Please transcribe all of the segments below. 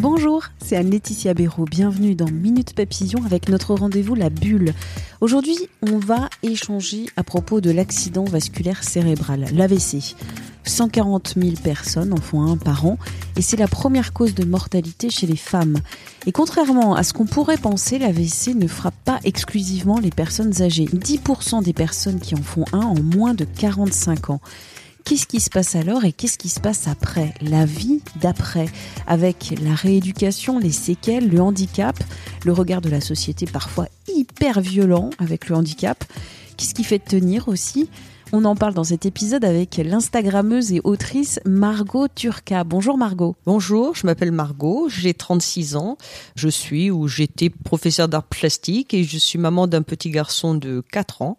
Bonjour, c'est Anne-Laetitia Béraud. Bienvenue dans Minute Papillon avec notre rendez-vous La Bulle. Aujourd'hui, on va échanger à propos de l'accident vasculaire cérébral, l'AVC. 140 000 personnes en font un par an et c'est la première cause de mortalité chez les femmes. Et contrairement à ce qu'on pourrait penser, l'AVC ne frappe pas exclusivement les personnes âgées. 10% des personnes qui en font un en moins de 45 ans. Qu'est-ce qui se passe alors et qu'est-ce qui se passe après La vie d'après, avec la rééducation, les séquelles, le handicap, le regard de la société parfois hyper violent avec le handicap. Qu'est-ce qui fait tenir aussi on en parle dans cet épisode avec l'Instagrammeuse et autrice Margot Turca. Bonjour Margot. Bonjour, je m'appelle Margot, j'ai 36 ans. Je suis ou j'étais professeur d'art plastique et je suis maman d'un petit garçon de 4 ans.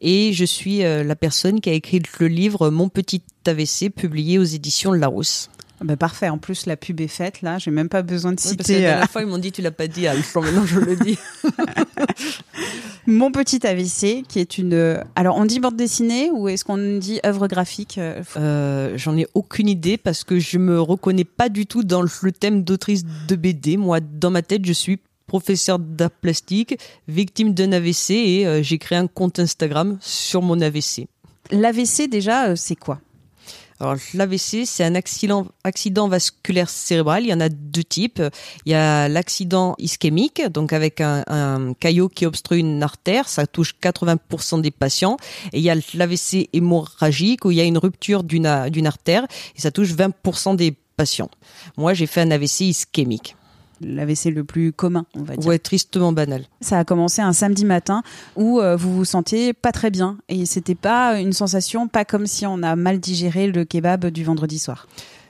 Et je suis euh, la personne qui a écrit le livre Mon petit AVC publié aux éditions Larousse. Ah bah parfait. En plus, la pub est faite. Là, j'ai même pas besoin de citer. parce que la dernière euh, fois, ils m'ont dit tu l'as pas dit. Alors maintenant, je le dis. Mon petit AVC, qui est une. Alors, on dit bande dessinée ou est-ce qu'on dit œuvre graphique euh, euh, J'en ai aucune idée parce que je me reconnais pas du tout dans le thème d'autrice de BD. Moi, dans ma tête, je suis professeur d'art plastique, victime d'un AVC et j'ai créé un compte Instagram sur mon AVC. L'AVC, déjà, c'est quoi? Alors l'AVC, c'est un accident, accident vasculaire cérébral. Il y en a deux types. Il y a l'accident ischémique, donc avec un, un, caillot qui obstrue une artère, ça touche 80% des patients. Et il y a l'AVC hémorragique où il y a une rupture d'une d'une artère et ça touche 20% des patients. Moi, j'ai fait un AVC ischémique l'AVC le plus commun, on va dire. Ouais, tristement banal. Ça a commencé un samedi matin où euh, vous vous sentiez pas très bien et c'était pas une sensation pas comme si on a mal digéré le kebab du vendredi soir.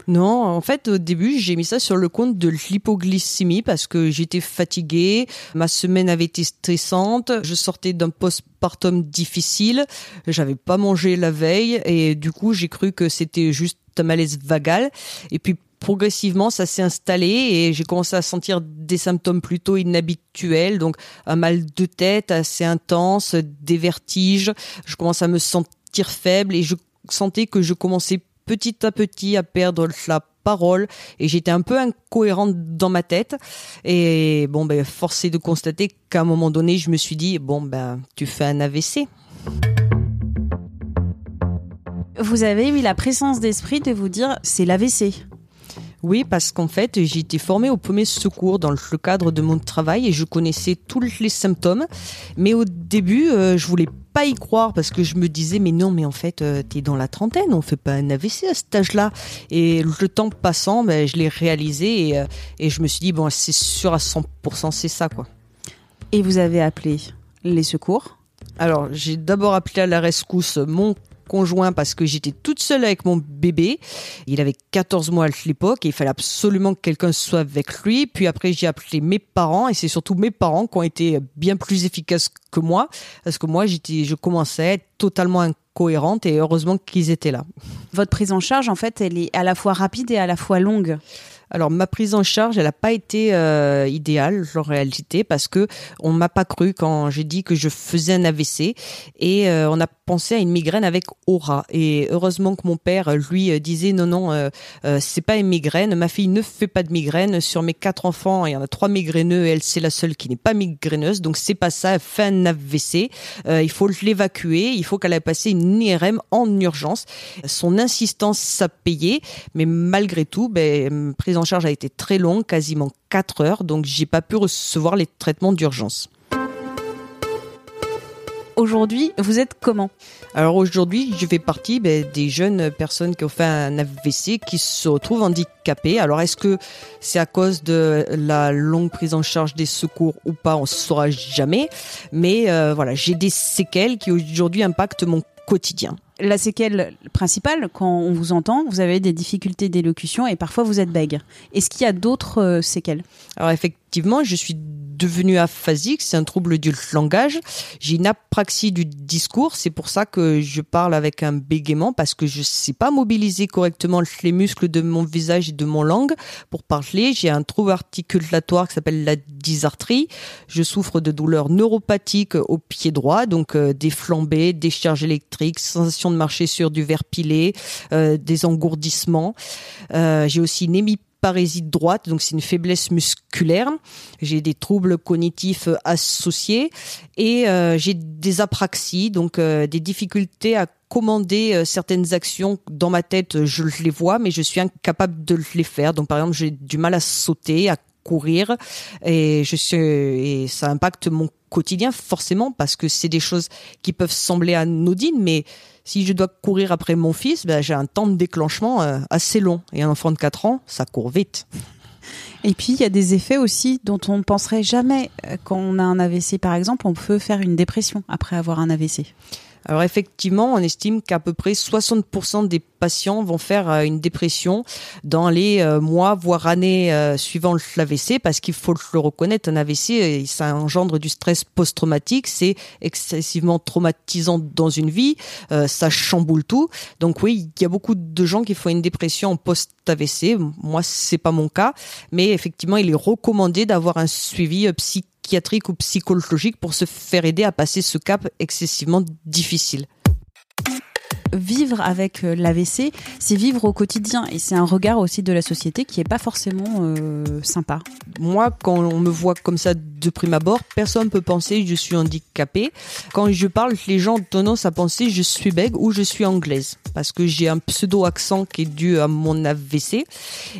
Non, en fait, au début, j'ai mis ça sur le compte de l'hypoglycémie parce que j'étais fatiguée, ma semaine avait été stressante, je sortais d'un postpartum difficile, j'avais pas mangé la veille et du coup, j'ai cru que c'était juste un malaise vagal. Et puis progressivement, ça s'est installé et j'ai commencé à sentir des symptômes plutôt inhabituels, donc un mal de tête assez intense, des vertiges. Je commence à me sentir faible et je sentais que je commençais petit à petit à perdre la parole et j'étais un peu incohérente dans ma tête et bon ben forcé de constater qu'à un moment donné je me suis dit bon ben tu fais un AVC. Vous avez eu la présence d'esprit de vous dire c'est l'AVC. Oui, parce qu'en fait, j'ai été formée au premier secours dans le cadre de mon travail et je connaissais tous les symptômes. Mais au début, euh, je voulais pas y croire parce que je me disais mais non mais en fait euh, tu es dans la trentaine on fait pas un AVC à cet âge-là et le temps passant ben, je l'ai réalisé et, euh, et je me suis dit bon c'est sûr à 100% c'est ça quoi. Et vous avez appelé les secours? Alors, j'ai d'abord appelé à la rescousse mon conjoint parce que j'étais toute seule avec mon bébé. Il avait 14 mois à l'époque et il fallait absolument que quelqu'un soit avec lui. Puis après, j'ai appelé mes parents et c'est surtout mes parents qui ont été bien plus efficaces que moi parce que moi, j'étais, je commençais à être totalement incohérente et heureusement qu'ils étaient là. Votre prise en charge, en fait, elle est à la fois rapide et à la fois longue. Alors ma prise en charge, elle n'a pas été euh, idéale en réalité parce que on m'a pas cru quand j'ai dit que je faisais un AVC et euh, on a pensé à une migraine avec aura. Et heureusement que mon père lui disait non non euh, euh, c'est pas une migraine, ma fille ne fait pas de migraine. Sur mes quatre enfants, il y en a trois migraineux et elle c'est la seule qui n'est pas migraineuse donc c'est pas ça. Elle fait un AVC, il faut l'évacuer, il faut qu'elle ait passé une IRM en urgence. Son insistance ça payé, mais malgré tout, ben, en charge a été très longue, quasiment 4 heures, donc j'ai pas pu recevoir les traitements d'urgence. Aujourd'hui, vous êtes comment? Alors aujourd'hui, je fais partie ben, des jeunes personnes qui ont fait un AVC qui se retrouvent handicapées. Alors est-ce que c'est à cause de la longue prise en charge des secours ou pas On ne saura jamais. Mais euh, voilà, j'ai des séquelles qui aujourd'hui impactent mon quotidien la séquelle principale, quand on vous entend, vous avez des difficultés d'élocution et parfois vous êtes bègue. Est-ce qu'il y a d'autres euh, séquelles? Je suis devenu aphasique, c'est un trouble du langage. J'ai une apraxie du discours, c'est pour ça que je parle avec un bégaiement parce que je sais pas mobiliser correctement les muscles de mon visage et de mon langue pour parler. J'ai un trouble articulatoire qui s'appelle la dysarthrie. Je souffre de douleurs neuropathiques au pied droit, donc euh, des flambées, des charges électriques, sensation de marcher sur du verre pilé, euh, des engourdissements. Euh, j'ai aussi une parésie droite, donc c'est une faiblesse musculaire. J'ai des troubles cognitifs associés et euh, j'ai des apraxies, donc euh, des difficultés à commander euh, certaines actions dans ma tête, je les vois, mais je suis incapable de les faire. Donc par exemple, j'ai du mal à sauter, à courir, et je suis et ça impacte mon quotidien forcément parce que c'est des choses qui peuvent sembler anodines, mais si je dois courir après mon fils, ben, j'ai un temps de déclenchement assez long. Et un enfant de 4 ans, ça court vite. Et puis il y a des effets aussi dont on ne penserait jamais quand on a un AVC par exemple, on peut faire une dépression après avoir un AVC. Alors effectivement, on estime qu'à peu près 60% des patients vont faire euh, une dépression dans les euh, mois, voire années euh, suivant l'AVC, parce qu'il faut le reconnaître, un AVC, ça engendre du stress post-traumatique, c'est excessivement traumatisant dans une vie, ça chamboule tout. Donc oui, il y a beaucoup de gens qui font une dépression post-AVC. Moi, c'est pas mon cas, mais effectivement, il est recommandé d'avoir un suivi psychiatrique psychiatrique ou psychologique pour se faire aider à passer ce cap excessivement difficile vivre avec euh, l'AVC, c'est vivre au quotidien et c'est un regard aussi de la société qui est pas forcément euh, sympa. Moi, quand on me voit comme ça de prime abord, personne peut penser que je suis handicapée. Quand je parle, les gens ont tendance à penser que je suis bègue ou je suis anglaise parce que j'ai un pseudo accent qui est dû à mon AVC.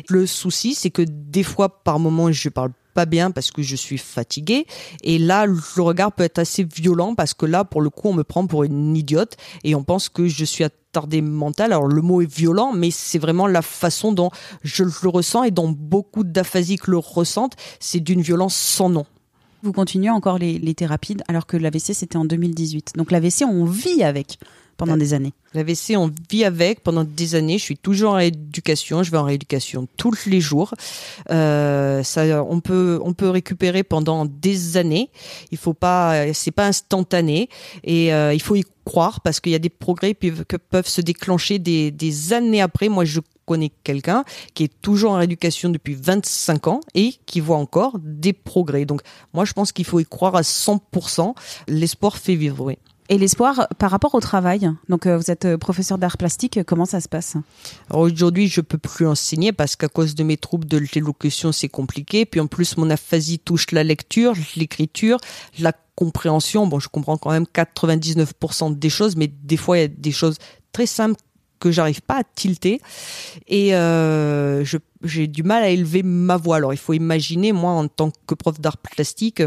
Le souci, c'est que des fois, par moment, je parle pas bien parce que je suis fatiguée. Et là, le regard peut être assez violent parce que là, pour le coup, on me prend pour une idiote et on pense que je suis attardée mentale. Alors le mot est violent, mais c'est vraiment la façon dont je le ressens et dont beaucoup d'aphasiques le ressentent. C'est d'une violence sans nom. Vous continuez encore les, les thérapies alors que l'AVC c'était en 2018. Donc l'AVC on vit avec pendant des années. L'AVC, on vit avec pendant des années. Je suis toujours en rééducation. Je vais en rééducation tous les jours. Euh, ça, on peut, on peut récupérer pendant des années. Il faut pas, c'est pas instantané et euh, il faut y croire parce qu'il y a des progrès qui peuvent se déclencher des, des années après. Moi, je connais quelqu'un qui est toujours en rééducation depuis 25 ans et qui voit encore des progrès. Donc, moi, je pense qu'il faut y croire à 100%. L'espoir fait vivre, oui. Et l'espoir par rapport au travail. Donc euh, vous êtes euh, professeur d'art plastique, comment ça se passe? Aujourd'hui, je peux plus enseigner parce qu'à cause de mes troubles de l'élocution, c'est compliqué. Puis en plus, mon aphasie touche la lecture, l'écriture, la compréhension. Bon, je comprends quand même 99% des choses, mais des fois, il y a des choses très simples que j'arrive pas à tilter. Et euh, je j'ai du mal à élever ma voix. Alors il faut imaginer, moi en tant que prof d'art plastique,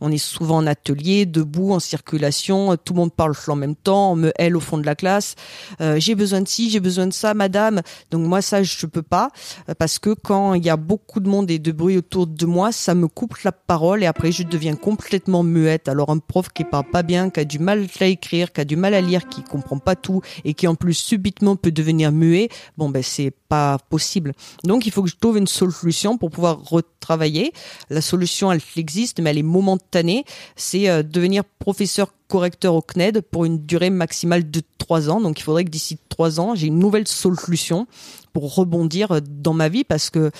on est souvent en atelier, debout, en circulation, tout le monde parle en même temps, on me hèle au fond de la classe. Euh, j'ai besoin de ci, j'ai besoin de ça, madame. Donc moi ça je peux pas parce que quand il y a beaucoup de monde et de bruit autour de moi, ça me coupe la parole et après je deviens complètement muette. Alors un prof qui parle pas bien, qui a du mal à écrire, qui a du mal à lire, qui comprend pas tout et qui en plus subitement peut devenir muet, bon ben c'est pas possible. Donc il faut que je trouve une solution pour pouvoir retravailler. La solution, elle existe, mais elle est momentanée. C'est euh, devenir professeur correcteur au CNED pour une durée maximale de trois ans. Donc il faudrait que d'ici trois ans, j'ai une nouvelle solution pour rebondir euh, dans ma vie parce que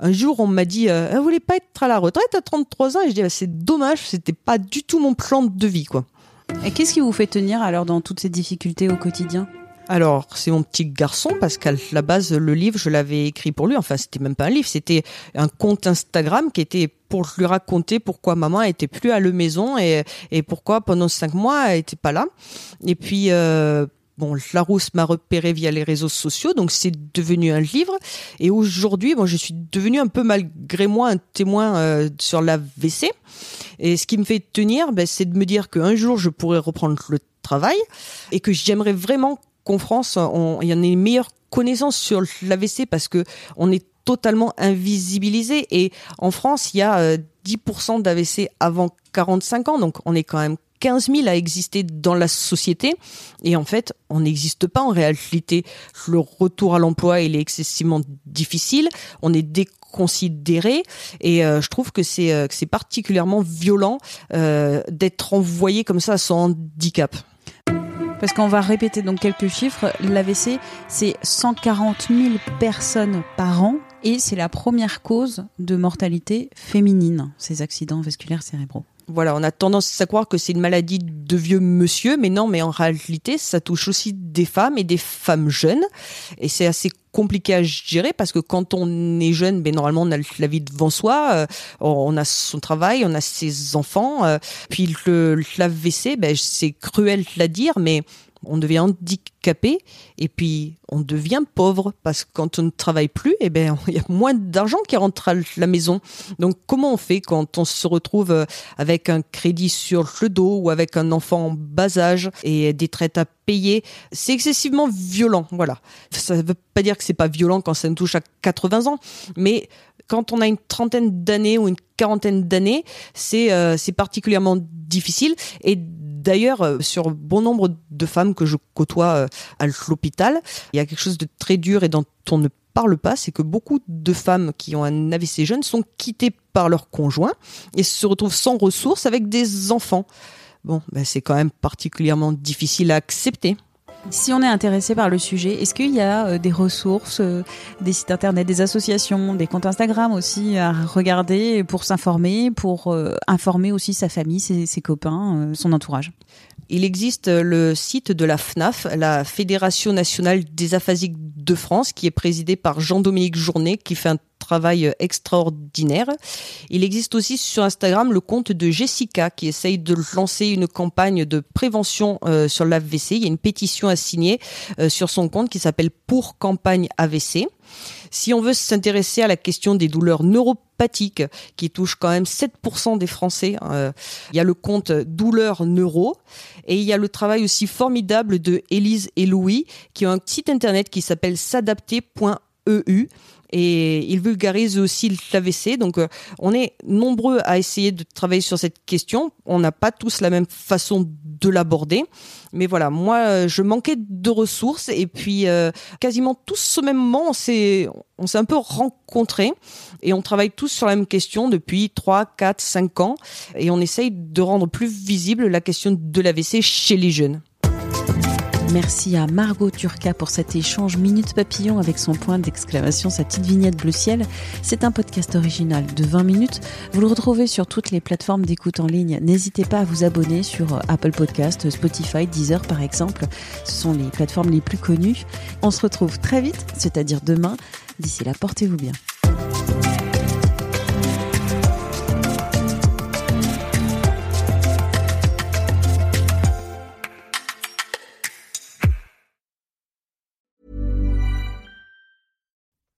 un jour on m'a dit euh, vous voulez pas être à la retraite à 33 ans? Et je dis bah, c'est dommage, c'était pas du tout mon plan de vie quoi. Et qu'est-ce qui vous fait tenir alors dans toutes ces difficultés au quotidien? Alors, c'est mon petit garçon parce qu'à la base, le livre, je l'avais écrit pour lui. Enfin, c'était même pas un livre, c'était un compte Instagram qui était pour lui raconter pourquoi maman était plus à la maison et, et pourquoi pendant cinq mois elle était pas là. Et puis, euh, bon, Larousse m'a repéré via les réseaux sociaux, donc c'est devenu un livre. Et aujourd'hui, bon, je suis devenue un peu malgré moi un témoin euh, sur la WC. Et ce qui me fait tenir, ben, c'est de me dire qu'un jour je pourrais reprendre le travail et que j'aimerais vraiment qu'en France, il y en ait une meilleure connaissance sur l'AVC parce que on est totalement invisibilisé. Et en France, il y a 10% euh, d'AVC avant 45 ans, donc on est quand même 15 000 à exister dans la société. Et en fait, on n'existe pas en réalité. Le retour à l'emploi, il est excessivement difficile. On est déconsidéré. Et euh, je trouve que c'est euh, particulièrement violent d'être envoyé comme ça à son handicap. Parce qu'on va répéter donc quelques chiffres. L'AVC, c'est 140 000 personnes par an et c'est la première cause de mortalité féminine, ces accidents vasculaires cérébraux. Voilà, on a tendance à croire que c'est une maladie de vieux monsieur, mais non, mais en réalité, ça touche aussi des femmes et des femmes jeunes. Et c'est assez compliqué à gérer parce que quand on est jeune, ben normalement on a la vie devant soi, euh, on a son travail, on a ses enfants, euh, puis le l'AVC, ben c'est cruel de la dire, mais on devient handicapé et puis on devient pauvre parce que quand on ne travaille plus, eh ben il y a moins d'argent qui rentre à la maison. Donc comment on fait quand on se retrouve euh, avec un crédit sur le dos ou avec un enfant en bas âge et des traites à payer? C'est excessivement violent, voilà. Ça ne veut pas dire que c'est pas violent quand ça nous touche à 80 ans, mais quand on a une trentaine d'années ou une quarantaine d'années, c'est euh, particulièrement difficile et D'ailleurs, euh, sur bon nombre de femmes que je côtoie euh, à l'hôpital, il y a quelque chose de très dur et dont on ne parle pas, c'est que beaucoup de femmes qui ont un AVC jeune sont quittées par leur conjoint et se retrouvent sans ressources avec des enfants. Bon, ben c'est quand même particulièrement difficile à accepter. Si on est intéressé par le sujet, est-ce qu'il y a euh, des ressources, euh, des sites internet, des associations, des comptes Instagram aussi à regarder pour s'informer, pour euh, informer aussi sa famille, ses, copains, son entourage? Il existe le site de la FNAF, la Fédération nationale des aphasiques de France, qui est présidée par Jean-Dominique Journet, qui fait un travail extraordinaire. Il existe aussi sur Instagram le compte de Jessica qui essaye de lancer une campagne de prévention euh, sur l'AVC. Il y a une pétition à signer euh, sur son compte qui s'appelle Pour campagne AVC. Si on veut s'intéresser à la question des douleurs neuropathiques qui touchent quand même 7% des Français, euh, il y a le compte Douleurs Neuro et il y a le travail aussi formidable de Élise et Louis qui ont un site internet qui s'appelle s'adapter.eu et il vulgarise aussi l'AVC. Donc, euh, on est nombreux à essayer de travailler sur cette question. On n'a pas tous la même façon de l'aborder. Mais voilà, moi, euh, je manquais de ressources et puis euh, quasiment tous ce même moment, on s'est, on s'est un peu rencontrés et on travaille tous sur la même question depuis 3, 4, 5 ans et on essaye de rendre plus visible la question de l'AVC chez les jeunes. Merci à Margot Turca pour cet échange Minute Papillon avec son point d'exclamation, sa petite vignette bleu ciel. C'est un podcast original de 20 minutes. Vous le retrouvez sur toutes les plateformes d'écoute en ligne. N'hésitez pas à vous abonner sur Apple Podcast, Spotify, Deezer par exemple. Ce sont les plateformes les plus connues. On se retrouve très vite, c'est-à-dire demain. D'ici là, portez-vous bien.